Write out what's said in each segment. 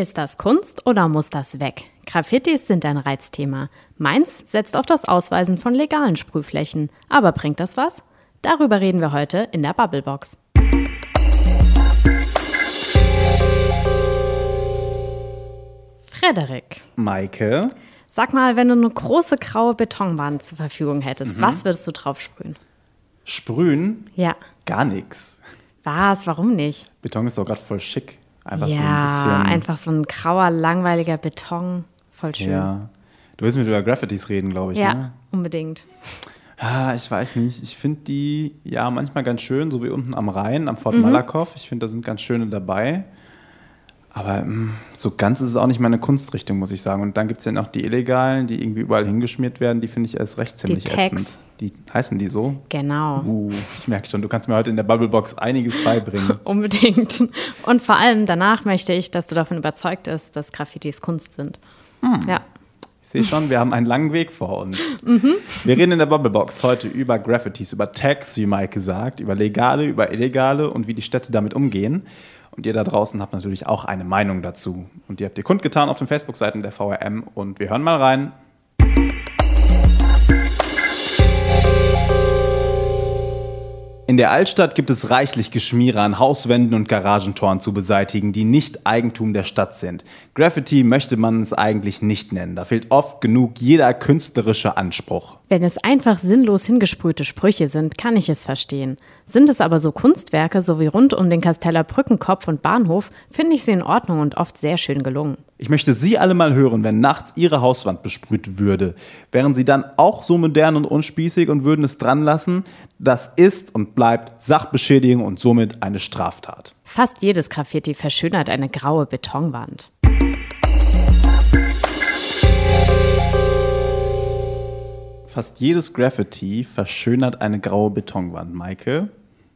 Ist das Kunst oder muss das weg? Graffitis sind ein Reizthema. Mainz setzt auf das Ausweisen von legalen Sprühflächen. Aber bringt das was? Darüber reden wir heute in der Bubblebox. Frederik. Maike. Sag mal, wenn du eine große graue Betonwand zur Verfügung hättest, mhm. was würdest du drauf sprühen? Sprühen? Ja. Gar nichts. Was? Warum nicht? Beton ist doch gerade voll schick. Einfach ja, so ein bisschen. einfach so ein grauer, langweiliger Beton. Voll schön. Ja. Du willst mit über Graffitis reden, glaube ich. Ja, ne? unbedingt. Ah, ich weiß nicht. Ich finde die ja manchmal ganz schön, so wie unten am Rhein, am Fort mhm. Malakoff. Ich finde, da sind ganz schöne dabei. Aber mh, mm, so ganz ist es auch nicht meine Kunstrichtung, muss ich sagen. Und dann gibt es ja noch die illegalen, die irgendwie überall hingeschmiert werden. Die finde ich erst recht ziemlich die ätzend. Die heißen die so? Genau. Uh, ich merke schon, du kannst mir heute in der Bubblebox einiges beibringen. Unbedingt. Und vor allem danach möchte ich, dass du davon überzeugt bist, dass Graffitis Kunst sind. Hm. Ja. Ich sehe schon, wir haben einen langen Weg vor uns. Mhm. Wir reden in der Bubblebox heute über Graffitis, über Tags, wie Mike sagt, über legale, über illegale und wie die Städte damit umgehen. Und ihr da draußen habt natürlich auch eine Meinung dazu. Und die habt ihr kundgetan auf den Facebook-Seiten der VRM. Und wir hören mal rein. In der Altstadt gibt es reichlich Geschmiere an Hauswänden und Garagentoren zu beseitigen, die nicht Eigentum der Stadt sind. Graffiti möchte man es eigentlich nicht nennen. Da fehlt oft genug jeder künstlerische Anspruch. Wenn es einfach sinnlos hingesprühte Sprüche sind, kann ich es verstehen. Sind es aber so Kunstwerke, so wie rund um den Kasteller Brückenkopf und Bahnhof, finde ich sie in Ordnung und oft sehr schön gelungen. Ich möchte Sie alle mal hören, wenn nachts Ihre Hauswand besprüht würde. Wären Sie dann auch so modern und unspießig und würden es dran lassen? Das ist und bleibt Sachbeschädigung und somit eine Straftat. Fast jedes Graffiti verschönert eine graue Betonwand. Fast jedes Graffiti verschönert eine graue Betonwand. Maike,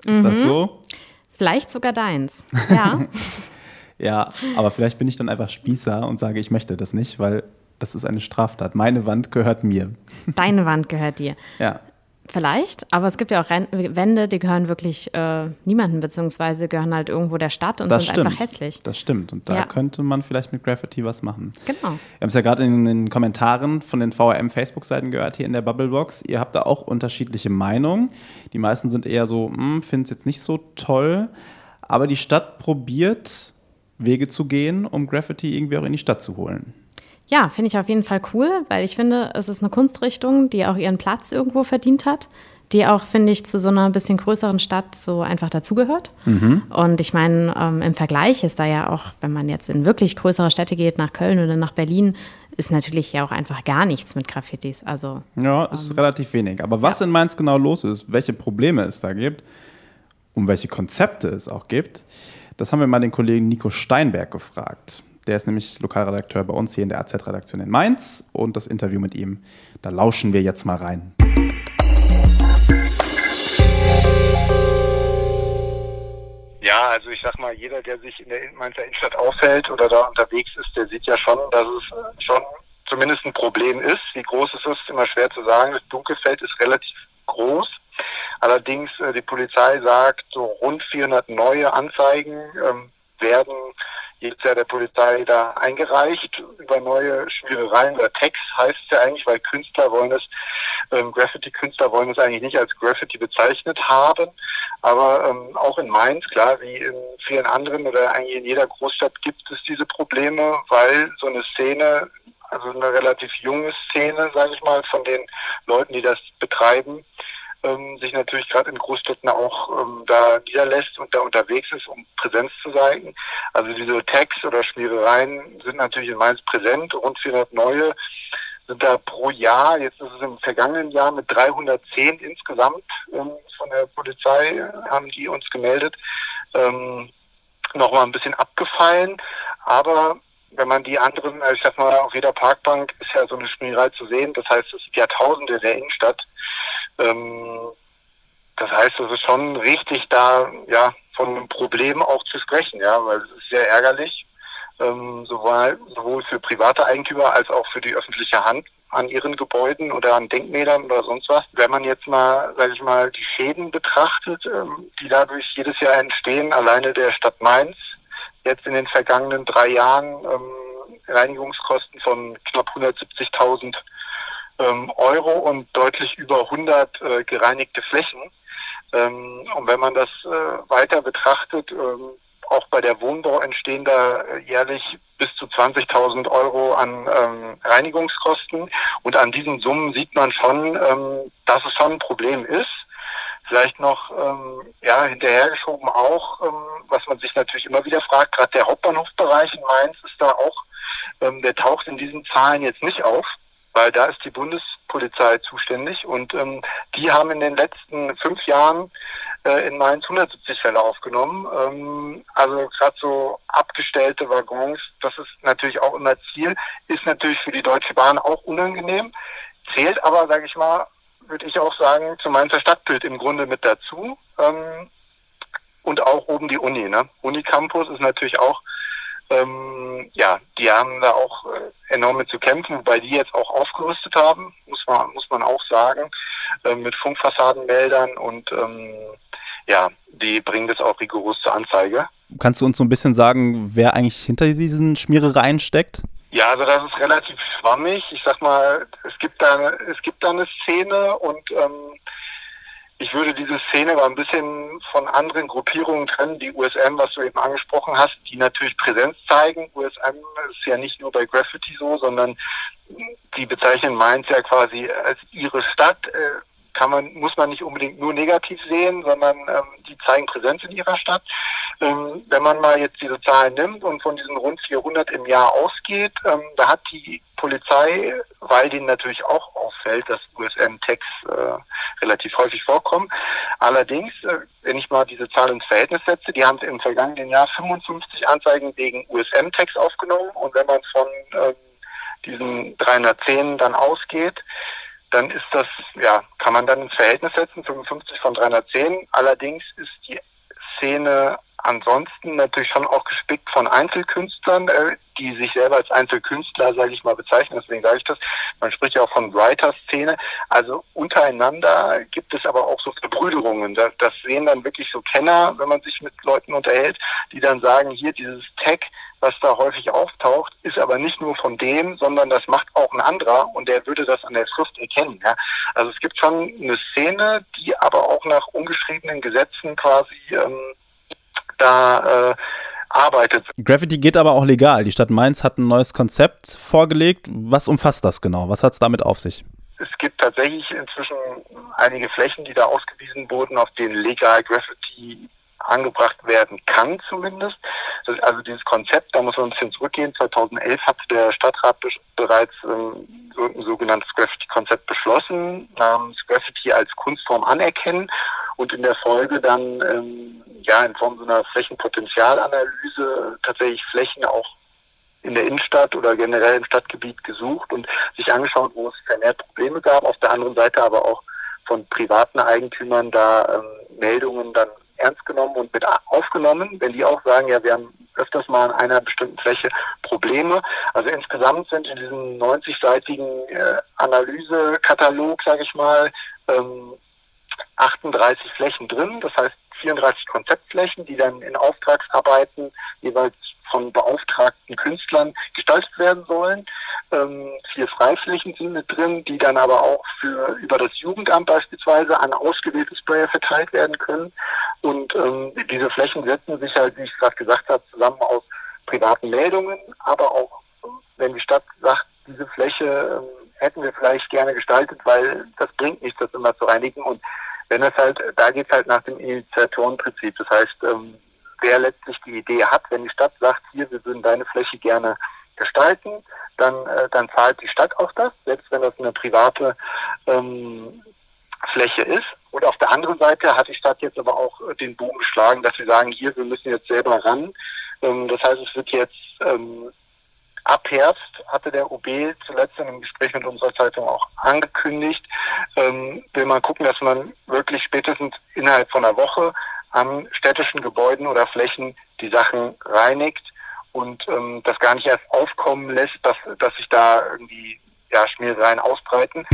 ist mhm. das so? Vielleicht sogar deins. Ja. Ja, aber vielleicht bin ich dann einfach Spießer und sage, ich möchte das nicht, weil das ist eine Straftat. Meine Wand gehört mir. Deine Wand gehört dir. Ja. Vielleicht, aber es gibt ja auch Wände, die gehören wirklich äh, niemandem, beziehungsweise gehören halt irgendwo der Stadt und das sind stimmt. einfach hässlich. Das stimmt. Und da ja. könnte man vielleicht mit Graffiti was machen. Genau. Wir haben es ja gerade in den Kommentaren von den VRM-Facebook-Seiten gehört, hier in der Bubblebox. Ihr habt da auch unterschiedliche Meinungen. Die meisten sind eher so, hm, finden es jetzt nicht so toll. Aber die Stadt probiert Wege zu gehen, um Graffiti irgendwie auch in die Stadt zu holen. Ja, finde ich auf jeden Fall cool, weil ich finde, es ist eine Kunstrichtung, die auch ihren Platz irgendwo verdient hat, die auch, finde ich, zu so einer bisschen größeren Stadt so einfach dazugehört. Mhm. Und ich meine, ähm, im Vergleich ist da ja auch, wenn man jetzt in wirklich größere Städte geht, nach Köln oder nach Berlin, ist natürlich ja auch einfach gar nichts mit Graffitis. Also, ja, ist ähm, relativ wenig. Aber was ja. in Mainz genau los ist, welche Probleme es da gibt und welche Konzepte es auch gibt, das haben wir mal den Kollegen Nico Steinberg gefragt. Der ist nämlich Lokalredakteur bei uns hier in der AZ-Redaktion in Mainz. Und das Interview mit ihm, da lauschen wir jetzt mal rein. Ja, also ich sag mal, jeder, der sich in der Mainzer Innenstadt aufhält oder da unterwegs ist, der sieht ja schon, dass es schon zumindest ein Problem ist. Wie groß es ist, ist immer schwer zu sagen. Das Dunkelfeld ist relativ groß. Allerdings, äh, die Polizei sagt, so rund 400 neue Anzeigen ähm, werden jedes Jahr der Polizei da eingereicht über neue Schmierereien oder Tags heißt es ja eigentlich, weil Künstler wollen es, ähm, Graffiti-Künstler wollen es eigentlich nicht als Graffiti bezeichnet haben. Aber ähm, auch in Mainz, klar, wie in vielen anderen oder eigentlich in jeder Großstadt gibt es diese Probleme, weil so eine Szene, also eine relativ junge Szene, sage ich mal, von den Leuten, die das betreiben, ähm, sich natürlich gerade in Großstädten auch ähm, da niederlässt und da unterwegs ist, um Präsenz zu zeigen. Also diese Tags oder Schmierereien sind natürlich in Mainz präsent, rund 400 neue sind da pro Jahr, jetzt ist es im vergangenen Jahr mit 310 insgesamt ähm, von der Polizei, haben die uns gemeldet, ähm, nochmal ein bisschen abgefallen. Aber wenn man die anderen, ich sag mal, auf jeder Parkbank ist ja so eine Schmierei zu sehen. Das heißt, es sind Jahrtausende der Innenstadt. Ähm, das heißt, es ist schon richtig, da ja von einem Problem auch zu sprechen, ja, weil es ist sehr ärgerlich, ähm, sowohl, sowohl für private Eigentümer als auch für die öffentliche Hand an ihren Gebäuden oder an Denkmälern oder sonst was. Wenn man jetzt mal, sage ich mal, die Schäden betrachtet, ähm, die dadurch jedes Jahr entstehen, alleine der Stadt Mainz jetzt in den vergangenen drei Jahren ähm, Reinigungskosten von knapp 170.000 ähm, Euro und deutlich über 100 äh, gereinigte Flächen. Ähm, und wenn man das äh, weiter betrachtet, ähm, auch bei der Wohnbau entstehen da äh, jährlich bis zu 20.000 Euro an ähm, Reinigungskosten. Und an diesen Summen sieht man schon, ähm, dass es schon ein Problem ist. Vielleicht noch ähm, ja, hinterhergeschoben auch, ähm, was man sich natürlich immer wieder fragt, gerade der Hauptbahnhofbereich in Mainz ist da auch, ähm, der taucht in diesen Zahlen jetzt nicht auf weil da ist die Bundespolizei zuständig und ähm, die haben in den letzten fünf Jahren äh, in Mainz 170 Fälle aufgenommen. Ähm, also gerade so abgestellte Waggons, das ist natürlich auch immer Ziel, ist natürlich für die Deutsche Bahn auch unangenehm, zählt aber, sage ich mal, würde ich auch sagen, zu Mainzer Stadtbild im Grunde mit dazu. Ähm, und auch oben die Uni. Ne? Unicampus ist natürlich auch ähm, ja, die haben da auch äh, enorm mit zu kämpfen, wobei die jetzt auch aufgerüstet haben, muss man, muss man auch sagen, äh, mit Funkfassadenmeldern und ähm, ja, die bringen das auch rigoros zur Anzeige. Kannst du uns so ein bisschen sagen, wer eigentlich hinter diesen Schmierereien steckt? Ja, also das ist relativ schwammig. Ich sag mal, es gibt da, es gibt da eine Szene und ähm, ich würde diese Szene mal ein bisschen von anderen Gruppierungen trennen. Die USM, was du eben angesprochen hast, die natürlich Präsenz zeigen. USM ist ja nicht nur bei Graffiti so, sondern die bezeichnen Mainz ja quasi als ihre Stadt. Äh, kann man, muss man nicht unbedingt nur negativ sehen, sondern ähm, die zeigen Präsenz in ihrer Stadt. Ähm, wenn man mal jetzt diese Zahlen nimmt und von diesen rund 400 im Jahr ausgeht, ähm, da hat die Polizei, weil denen natürlich auch auffällt, dass USM-Tags äh, relativ häufig vorkommen. Allerdings, äh, wenn ich mal diese Zahlen ins Verhältnis setze, die haben im vergangenen Jahr 55 Anzeigen wegen USM-Tags aufgenommen und wenn man von ähm, diesen 310 dann ausgeht, dann ist das, ja, kann man dann ins Verhältnis setzen, 55 von 310. Allerdings ist die Szene ansonsten natürlich schon auch gespickt von Einzelkünstlern, äh, die sich selber als Einzelkünstler, sage ich mal, bezeichnen. Deswegen sage ich das. Man spricht ja auch von Writer-Szene. Also untereinander gibt es aber auch so Verbrüderungen. Das, das sehen dann wirklich so Kenner, wenn man sich mit Leuten unterhält, die dann sagen, hier dieses Tag, was da häufig auftaucht, ist aber nicht nur von dem, sondern das macht auch ein anderer und der würde das an der Schrift erkennen. Ja? Also es gibt schon eine Szene, die aber auch nach ungeschriebenen Gesetzen quasi ähm, da äh, arbeitet. Graffiti geht aber auch legal. Die Stadt Mainz hat ein neues Konzept vorgelegt. Was umfasst das genau? Was hat es damit auf sich? Es gibt tatsächlich inzwischen einige Flächen, die da ausgewiesen wurden, auf denen legal Graffiti angebracht werden kann zumindest. Also dieses Konzept, da muss man ein bisschen zurückgehen. 2011 hat der Stadtrat bereits ähm, ein sogenanntes Graffiti-Konzept beschlossen, namens Graffiti als Kunstform anerkennen und in der Folge dann ähm, ja in Form so einer Flächenpotenzialanalyse tatsächlich Flächen auch in der Innenstadt oder generell im Stadtgebiet gesucht und sich angeschaut, wo es vermehrt Probleme gab. Auf der anderen Seite aber auch von privaten Eigentümern da ähm, Meldungen dann ernst genommen und mit aufgenommen, wenn die auch sagen, ja, wir haben öfters mal an einer bestimmten Fläche Probleme. Also insgesamt sind in diesem 90-seitigen äh, Analysekatalog, sage ich mal, ähm, 38 Flächen drin. Das heißt 34 Konzeptflächen, die dann in Auftragsarbeiten jeweils von beauftragten Künstlern gestaltet werden sollen. Ähm, vier Freiflächen sind mit drin, die dann aber auch für über das Jugendamt beispielsweise an ausgewählte Sprayer verteilt werden können. Und ähm, diese Flächen setzen sich halt, wie ich gerade gesagt habe, zusammen aus privaten Meldungen, aber auch, wenn die Stadt sagt, diese Fläche ähm, hätten wir vielleicht gerne gestaltet, weil das bringt nichts, das immer zu reinigen. Und wenn es halt, da geht es halt nach dem Initiatorenprinzip. Das heißt, ähm, wer letztlich die Idee hat, wenn die Stadt sagt, hier, wir würden deine Fläche gerne gestalten, dann, äh, dann zahlt die Stadt auch das, selbst wenn das eine private ähm, Fläche ist. Und auf der anderen Seite hat die Stadt jetzt aber auch den Bogen geschlagen, dass sie sagen, hier, wir müssen jetzt selber ran. Ähm, das heißt, es wird jetzt ähm, ab Herbst, hatte der OB zuletzt in einem Gespräch mit unserer Zeitung auch angekündigt, ähm, will man gucken, dass man wirklich spätestens innerhalb von einer Woche an städtischen Gebäuden oder Flächen die Sachen reinigt und ähm, das gar nicht erst aufkommen lässt, dass, dass sich da irgendwie ja, Schmierereien ausbreiten.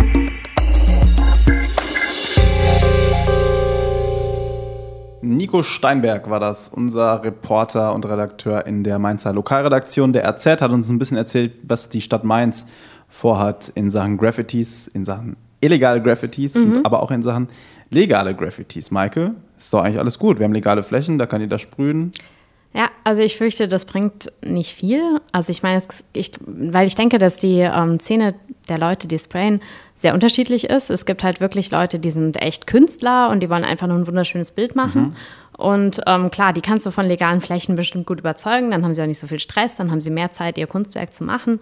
Nico Steinberg war das, unser Reporter und Redakteur in der Mainzer Lokalredaktion der RZ, hat uns ein bisschen erzählt, was die Stadt Mainz vorhat in Sachen Graffitis, in Sachen illegale Graffitis, mhm. und aber auch in Sachen legale Graffitis. Maike, ist doch eigentlich alles gut. Wir haben legale Flächen, da kann jeder sprühen. Ja, also ich fürchte, das bringt nicht viel. Also ich meine, ich, weil ich denke, dass die ähm, Szene der Leute, die sprayen, sehr unterschiedlich ist. Es gibt halt wirklich Leute, die sind echt Künstler und die wollen einfach nur ein wunderschönes Bild machen. Mhm. Und ähm, klar, die kannst du von legalen Flächen bestimmt gut überzeugen. Dann haben sie auch nicht so viel Stress, dann haben sie mehr Zeit, ihr Kunstwerk zu machen.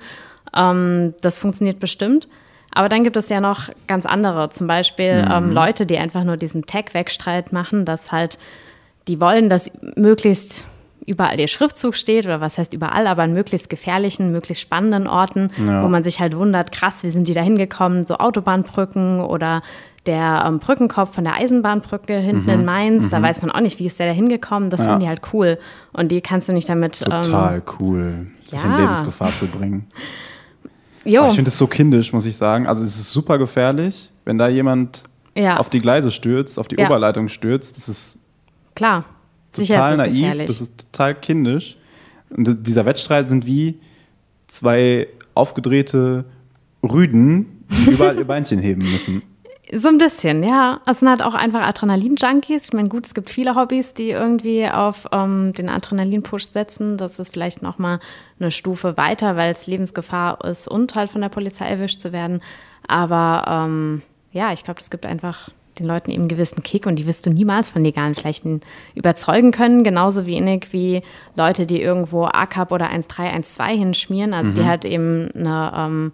Ähm, das funktioniert bestimmt. Aber dann gibt es ja noch ganz andere, zum Beispiel mhm. ähm, Leute, die einfach nur diesen Tag-Wegstreit machen, dass halt die wollen, dass möglichst überall ihr Schriftzug steht oder was heißt überall, aber an möglichst gefährlichen, möglichst spannenden Orten, ja. wo man sich halt wundert, krass, wie sind die da hingekommen, so Autobahnbrücken oder der ähm, Brückenkopf von der Eisenbahnbrücke hinten mhm. in Mainz, mhm. da weiß man auch nicht, wie ist der da hingekommen, das ja. finden die halt cool und die kannst du nicht damit... Total ähm, cool, sich ja. in Lebensgefahr zu bringen. Jo. ich finde es so kindisch, muss ich sagen. Also es ist super gefährlich, wenn da jemand ja. auf die Gleise stürzt, auf die Oberleitung stürzt. Das ist klar total ist naiv, gefährlich. das ist total kindisch. Und dieser Wettstreit sind wie zwei aufgedrehte Rüden, die überall ihr Beinchen heben müssen. So ein bisschen, ja. Es sind halt auch einfach Adrenalin-Junkies. Ich meine, gut, es gibt viele Hobbys, die irgendwie auf ähm, den Adrenalin-Push setzen. Das ist vielleicht nochmal eine Stufe weiter, weil es Lebensgefahr ist und halt von der Polizei erwischt zu werden. Aber ähm, ja, ich glaube, es gibt einfach den Leuten eben einen gewissen Kick und die wirst du niemals von legalen Flächen überzeugen können. Genauso wenig wie Leute, die irgendwo ACAP oder 1312 hinschmieren, also mhm. die halt eben eine, ähm,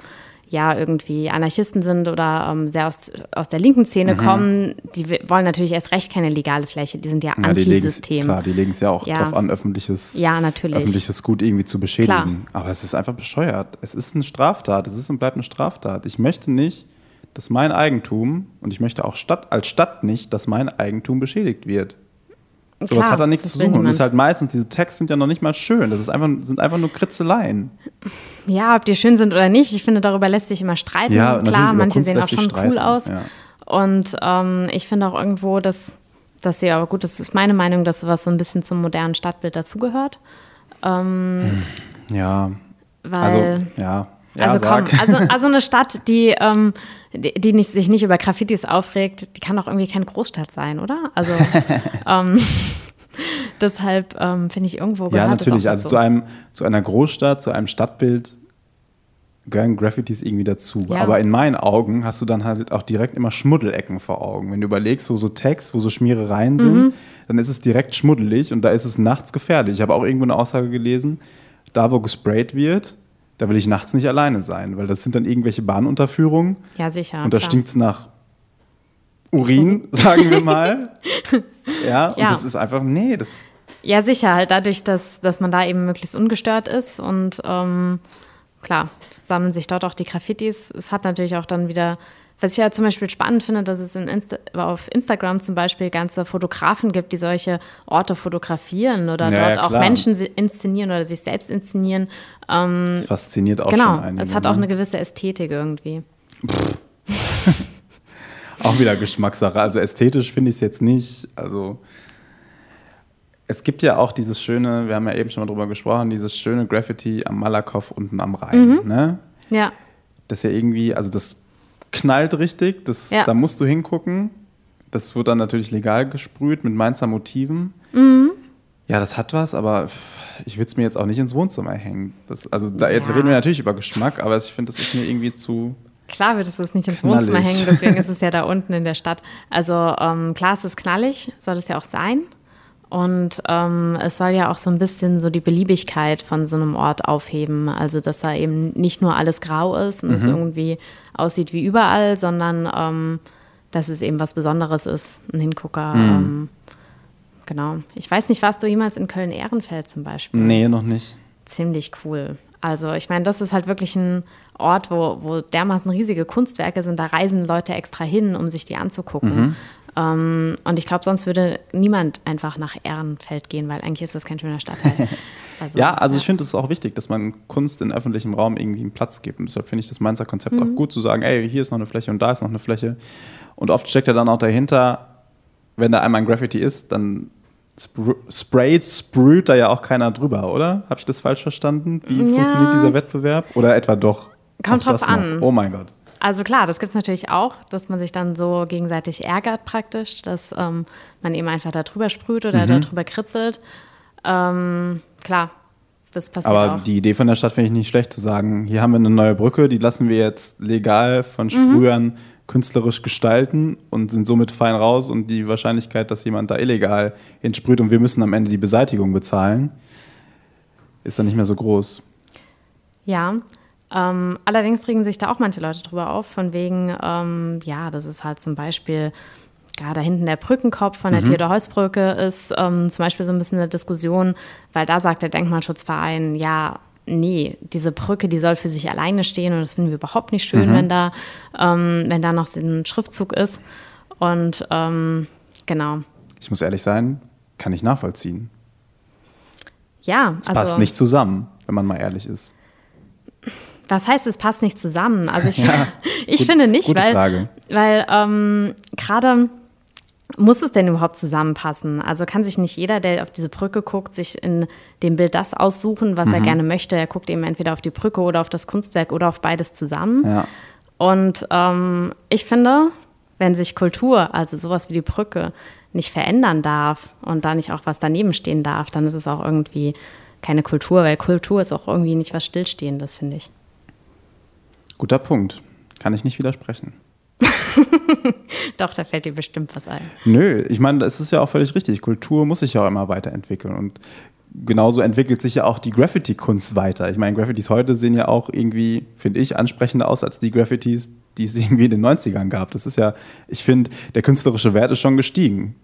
ja, irgendwie Anarchisten sind oder ähm, sehr aus, aus der linken Szene mhm. kommen, die wollen natürlich erst recht keine legale Fläche. Die sind ja, ja Antisystem. Klar, die legen es ja auch ja. drauf an, öffentliches, ja, natürlich. öffentliches Gut irgendwie zu beschädigen. Klar. Aber es ist einfach bescheuert. Es ist eine Straftat. Es ist und bleibt eine Straftat. Ich möchte nicht dass mein Eigentum, und ich möchte auch Stadt, als Stadt nicht, dass mein Eigentum beschädigt wird. So was hat da nichts zu suchen. Und ist halt meistens, diese Texte sind ja noch nicht mal schön. Das ist einfach, sind einfach nur Kritzeleien. Ja, ob die schön sind oder nicht, ich finde, darüber lässt sich immer streiten. Ja, Klar, manche Kunst sehen auch schon streiten. cool aus. Ja. Und ähm, ich finde auch irgendwo, dass, dass sie, aber gut, das ist meine Meinung, dass was so ein bisschen zum modernen Stadtbild dazugehört. Ähm, ja. Weil, also, ja. Ja, also komm, also, also eine Stadt, die, ähm, die, die nicht, sich nicht über Graffitis aufregt, die kann doch irgendwie keine Großstadt sein, oder? Also ähm, deshalb ähm, finde ich irgendwo Ja, natürlich. Also zu, einem, zu einer Großstadt, zu einem Stadtbild gehören Graffitis irgendwie dazu. Ja. Aber in meinen Augen hast du dann halt auch direkt immer Schmuddelecken vor Augen. Wenn du überlegst, wo so Text, wo so Schmierereien sind, mhm. dann ist es direkt schmuddelig und da ist es nachts gefährlich. Ich habe auch irgendwo eine Aussage gelesen, da wo gesprayt wird, da will ich nachts nicht alleine sein, weil das sind dann irgendwelche Bahnunterführungen. Ja, sicher. Und da stinkt es nach Urin, sagen wir mal. ja, und ja. das ist einfach, nee, das Ja, sicher, halt dadurch, dass, dass man da eben möglichst ungestört ist und ähm, klar, sammeln sich dort auch die Graffitis. Es hat natürlich auch dann wieder was ich ja zum Beispiel spannend finde, dass es in Insta auf Instagram zum Beispiel ganze Fotografen gibt, die solche Orte fotografieren oder ja, dort auch Menschen inszenieren oder sich selbst inszenieren. Ähm, das fasziniert auch genau, schon einige. Es hat auch ne? eine gewisse Ästhetik irgendwie. auch wieder Geschmackssache. Also ästhetisch finde ich es jetzt nicht. Also es gibt ja auch dieses schöne, wir haben ja eben schon mal drüber gesprochen, dieses schöne Graffiti am Malakoff unten am Rhein. Mhm. Ne? Ja. Das ist ja irgendwie, also das knallt richtig. Das, ja. Da musst du hingucken. Das wird dann natürlich legal gesprüht mit Mainzer Motiven. Mhm. Ja, das hat was, aber ich würde es mir jetzt auch nicht ins Wohnzimmer hängen. Das, also da, jetzt ja. reden wir natürlich über Geschmack, aber ich finde, das ist mir irgendwie zu. Klar würdest du es nicht ins knallig. Wohnzimmer hängen, deswegen ist es ja da unten in der Stadt. Also ähm, klar, es ist knallig, soll es ja auch sein. Und ähm, es soll ja auch so ein bisschen so die Beliebigkeit von so einem Ort aufheben. Also, dass da eben nicht nur alles grau ist und mhm. es irgendwie aussieht wie überall, sondern ähm, dass es eben was Besonderes ist, ein Hingucker. Mhm. Ähm, genau. Ich weiß nicht, warst du jemals in Köln-Ehrenfeld zum Beispiel? Nee, noch nicht. Ziemlich cool. Also ich meine, das ist halt wirklich ein Ort, wo, wo dermaßen riesige Kunstwerke sind. Da reisen Leute extra hin, um sich die anzugucken. Mhm. Ähm, und ich glaube, sonst würde niemand einfach nach Ehrenfeld gehen, weil eigentlich ist das kein schöner Stadtteil. Also, ja, also ja. ich finde es auch wichtig, dass man Kunst in öffentlichem Raum irgendwie einen Platz gibt. Und deshalb finde ich das Mainzer Konzept mhm. auch gut zu sagen, ey, hier ist noch eine Fläche und da ist noch eine Fläche. Und oft steckt ja dann auch dahinter, wenn da einmal ein Graffiti ist, dann spr sprayt, sprüht da ja auch keiner drüber, oder? Habe ich das falsch verstanden? Wie Ja. funktioniert dieser Wettbewerb? Oder etwa doch? Kommt drauf an. noch? Oh mein Gott. Also klar, das gibt es natürlich auch, dass man sich dann so gegenseitig ärgert praktisch, dass ähm, man eben einfach da drüber sprüht oder da drüber kritzelt. Ähm, klar, das passiert Aber auch. die Idee von der Stadt finde ich nicht schlecht zu sagen, hier haben wir eine neue Brücke, die lassen wir jetzt legal von Mhm. Sprühern künstlerisch gestalten und sind somit fein raus und die Wahrscheinlichkeit, dass jemand da illegal hinsprüht und wir müssen am Ende die Beseitigung bezahlen, ist dann nicht mehr so groß. Ja, ähm, allerdings regen sich da auch manche Leute drüber auf, von wegen, ähm, ja, das ist halt zum Beispiel, ja, da hinten der Brückenkopf von der Mhm. Theodor-Heuss-Brücke ist ähm, zum Beispiel so ein bisschen eine Diskussion, weil da sagt der Denkmalschutzverein, ja, nee, diese Brücke, die soll für sich alleine stehen und das finden wir überhaupt nicht schön, Mhm. wenn, da, ähm, wenn da noch so ein Schriftzug ist. Und ähm, genau. Ich muss ehrlich sein, kann ich nachvollziehen. Ja, Es passt nicht zusammen, wenn man mal ehrlich ist. Was heißt, es passt nicht zusammen? Also ich, Ja, ich gut- finde nicht, weil, Frage. weil ähm, gerade muss es denn überhaupt zusammenpassen? Also kann sich nicht jeder, der auf diese Brücke guckt, sich in dem Bild das aussuchen, was er Mhm. gerne möchte. Er guckt eben entweder auf die Brücke oder auf das Kunstwerk oder auf beides zusammen. Ja. Und ähm, ich finde, wenn sich Kultur, also sowas wie die Brücke, nicht verändern darf und da nicht auch was daneben stehen darf, dann ist es auch irgendwie keine Kultur, weil Kultur ist auch irgendwie nicht was Stillstehendes, finde ich. Guter Punkt. Kann ich nicht widersprechen. Doch, da fällt dir bestimmt was ein. Nö, ich meine, es ist ja auch völlig richtig. Kultur muss sich ja auch immer weiterentwickeln. Und genauso entwickelt sich ja auch die Graffiti-Kunst weiter. Ich meine, Graffitis heute sehen ja auch irgendwie, finde ich, ansprechender aus als die Graffitis, die es irgendwie in den 90ern gab. Das ist ja, ich finde, der künstlerische Wert ist schon gestiegen.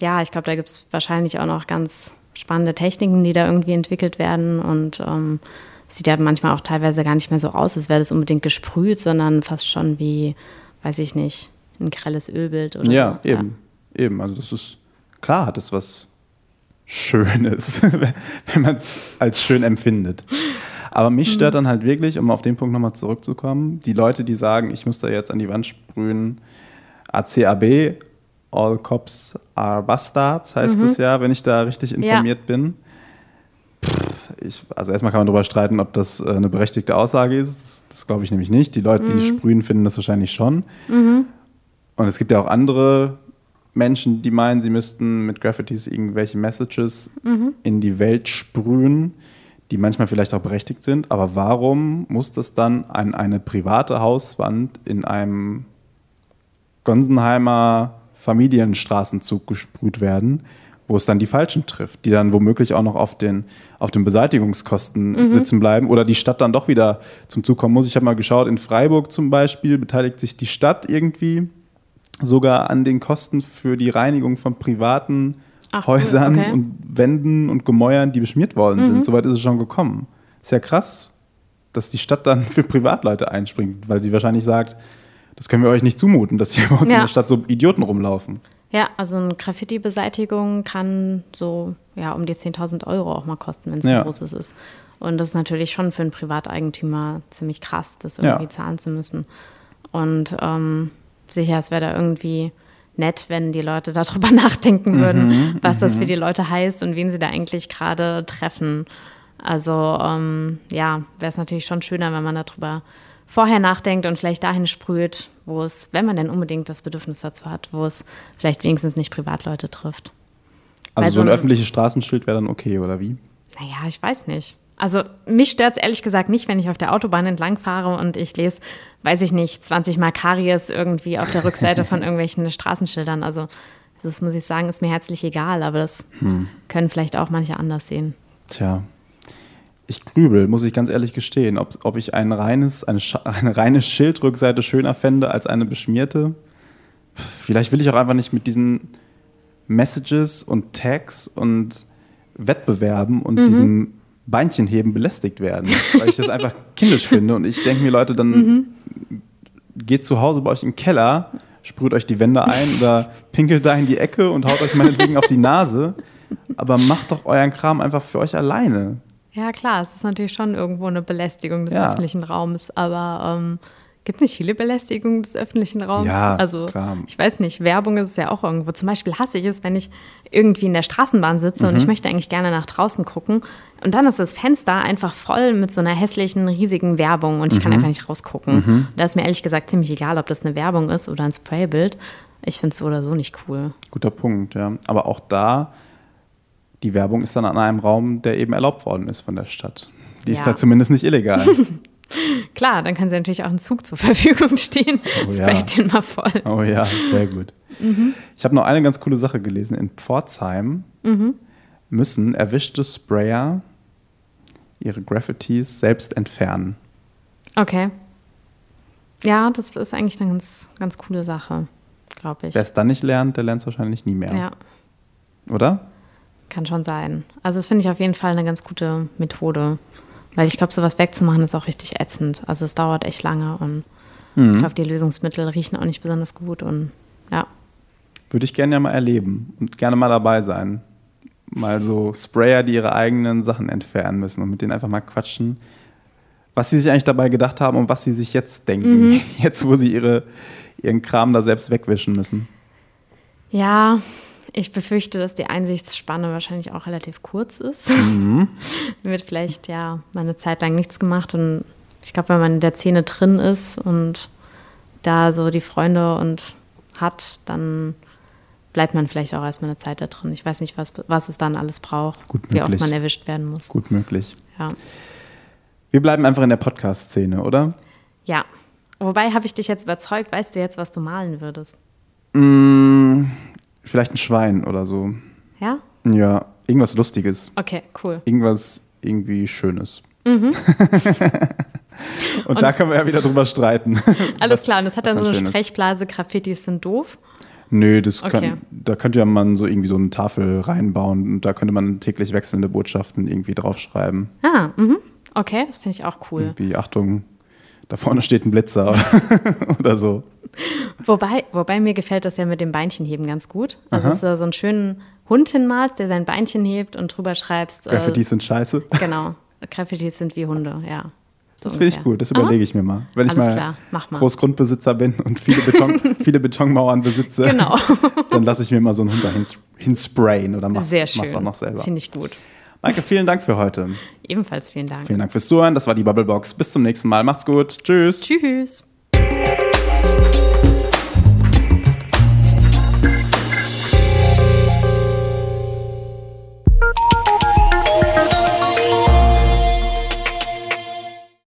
Ja, ich glaube, da gibt es wahrscheinlich auch noch ganz spannende Techniken, die da irgendwie entwickelt werden. Und ähm, sieht ja manchmal auch teilweise gar nicht mehr so aus, als wäre das unbedingt gesprüht, sondern fast schon wie, weiß ich nicht, ein grelles Ölbild oder Ja, so. eben. Eben. Also das ist, klar hat es was Schönes, wenn man es als schön empfindet. Aber mich stört dann halt wirklich, um auf den Punkt nochmal zurückzukommen, die Leute, die sagen, ich muss da jetzt an die Wand sprühen, ACAB, All Cops are Bastards, heißt es ja, wenn ich da richtig informiert bin. Ich, also erstmal kann man darüber streiten, ob das äh, eine berechtigte Aussage ist. Das, das glaube ich nämlich nicht. Die Leute, die sprühen, finden das wahrscheinlich schon. Und es gibt ja auch andere Menschen, die meinen, sie müssten mit Graffitis irgendwelche Messages in die Welt sprühen, die manchmal vielleicht auch berechtigt sind. Aber warum muss das dann an eine private Hauswand in einem Gonsenheimer Familienstraßenzug gesprüht werden, wo es dann die Falschen trifft, die dann womöglich auch noch auf den, auf den Beseitigungskosten sitzen bleiben oder die Stadt dann doch wieder zum Zug kommen muss. Ich habe mal geschaut, in Freiburg zum Beispiel beteiligt sich die Stadt irgendwie sogar an den Kosten für die Reinigung von privaten Ach, Häusern okay. und Wänden und Gemäuern, die beschmiert worden sind. Soweit ist es schon gekommen. Ist ja krass, dass die Stadt dann für Privatleute einspringt, weil sie wahrscheinlich sagt, das können wir euch nicht zumuten, dass hier bei uns in Ja. der Stadt so Idioten rumlaufen. Ja, also eine Graffiti-Beseitigung kann so ja, um die 10.000 Euro auch mal kosten, wenn es Ja. ein großes ist. Und das ist natürlich schon für einen Privateigentümer ziemlich krass, das Ja. irgendwie zahlen zu müssen. Und ähm, sicher, es wäre da irgendwie nett, wenn die Leute darüber nachdenken würden, was das für die Leute heißt und wen sie da eigentlich gerade treffen. Also ähm, ja, wäre es natürlich schon schöner, wenn man darüber vorher nachdenkt und vielleicht dahin sprüht, wo es, wenn man denn unbedingt das Bedürfnis dazu hat, wo es vielleicht wenigstens nicht Privatleute trifft. Also Weil so so ein ein- öffentliches Straßenschild wäre dann okay, oder wie? Naja, ich weiß nicht. Also mich stört es ehrlich gesagt nicht, wenn ich auf der Autobahn entlang fahre und ich lese, weiß ich nicht, 20 Mal Karies irgendwie auf der Rückseite von irgendwelchen Straßenschildern. Also das muss ich sagen, ist mir herzlich egal, aber das können vielleicht auch manche anders sehen. Tja. Ich grübel, muss ich ganz ehrlich gestehen, ob, ob ich ein reines, eine, eine reine Schildrückseite schöner fände als eine beschmierte. Vielleicht will ich auch einfach nicht mit diesen Messages und Tags und Wettbewerben und diesem Beinchenheben belästigt werden, weil ich das einfach kindisch finde. Und ich denke mir, Leute, dann geht zu Hause bei euch im Keller, sprüht euch die Wände ein oder pinkelt da in die Ecke und haut euch meinetwegen auf die Nase. Aber macht doch euren Kram einfach für euch alleine. Ja, klar, es ist natürlich schon irgendwo eine Belästigung des Ja. öffentlichen Raums, aber ähm, Gibt es nicht viele Belästigungen des öffentlichen Raums? Ja, also klar. ich weiß nicht, Werbung ist es ja auch irgendwo. Zum Beispiel hasse ich es, wenn ich irgendwie in der Straßenbahn sitze Mhm. und ich möchte eigentlich gerne nach draußen gucken. Und dann ist das Fenster einfach voll mit so einer hässlichen, riesigen Werbung und ich Mhm. kann einfach nicht rausgucken. Da ist mir ehrlich gesagt ziemlich egal, ob das eine Werbung ist oder ein Spraybild. Ich finde es so oder so nicht cool. Guter Punkt, ja. Aber auch da, die Werbung ist dann an einem Raum, der eben erlaubt worden ist von der Stadt. Die ist Ja. da zumindest nicht illegal. Klar, dann kann sie natürlich auch ein Zug zur Verfügung stehen. Oh ja. Sprayt den mal voll. oh ja, sehr gut. Ich habe noch eine ganz coole Sache gelesen. In Pforzheim müssen erwischte Sprayer ihre Graffitis selbst entfernen. Okay. Ja, das ist eigentlich eine ganz, ganz coole Sache, glaube ich. Wer es dann nicht lernt, der lernt es wahrscheinlich nie mehr. Ja, Oder? Kann schon sein. Also das finde ich auf jeden Fall eine ganz gute Methode. Weil ich glaube, sowas wegzumachen ist auch richtig ätzend. Also es dauert echt lange und ich glaube, die Lösungsmittel riechen auch nicht besonders gut und ja. Würde ich gerne ja mal erleben und gerne mal dabei sein. Mal so Sprayer, die ihre eigenen Sachen entfernen müssen und mit denen einfach mal quatschen, was sie sich eigentlich dabei gedacht haben und was sie sich jetzt denken, jetzt wo sie ihre, ihren Kram da selbst wegwischen müssen. Ja, ich befürchte, dass die Einsichtsspanne wahrscheinlich auch relativ kurz ist. Wird vielleicht ja mal eine Zeit lang nichts gemacht und ich glaube, wenn man in der Szene drin ist und da so die Freunde und hat, dann bleibt man vielleicht auch erstmal eine Zeit da drin. Ich weiß nicht, was, was es dann alles braucht, Gut wie oft man erwischt werden muss. Gut möglich. Ja. Wir bleiben einfach in der Podcast-Szene, oder? ja. Wobei habe ich dich jetzt überzeugt, weißt du jetzt, was du malen würdest? Mm, vielleicht ein Schwein oder so. Ja? Ja, irgendwas Lustiges. Okay, cool. Irgendwas irgendwie Schönes. Mhm. und, da können wir ja wieder drüber streiten. Alles klar, und das hat was dann so eine. Sprechblase, Graffitis sind doof. Nö, das kann, Okay. da könnte ja man so irgendwie so eine Tafel reinbauen und da könnte man täglich wechselnde Botschaften irgendwie draufschreiben. Ah, mhm. Okay, das finde ich auch cool. Wie, Achtung, da vorne steht ein Blitzer oder so. Wobei, wobei mir gefällt das ja mit dem Beinchenheben ganz gut. Also, Aha. dass du so einen schönen Hund hinmalst, der sein Beinchen hebt und drüber schreibst. Graffitis sind scheiße. Äh, genau. Graffitis sind wie Hunde, ja. So Das finde ich gut, das überlege ich mir mal. Wenn ich Alles mal, klar, mach mal. Großgrundbesitzer bin und viele, Beton, viele Betonmauern besitze, Genau. dann lasse ich mir mal so einen Hund da hins, hinsprayen oder mach's, Sehr schön. mach's auch noch selber. Finde ich gut. Maike, vielen Dank für heute. Ebenfalls vielen Dank. Vielen Dank fürs Zuhören. Das war die Bubblebox. Bis zum nächsten Mal. Macht's gut. Tschüss. Tschüss.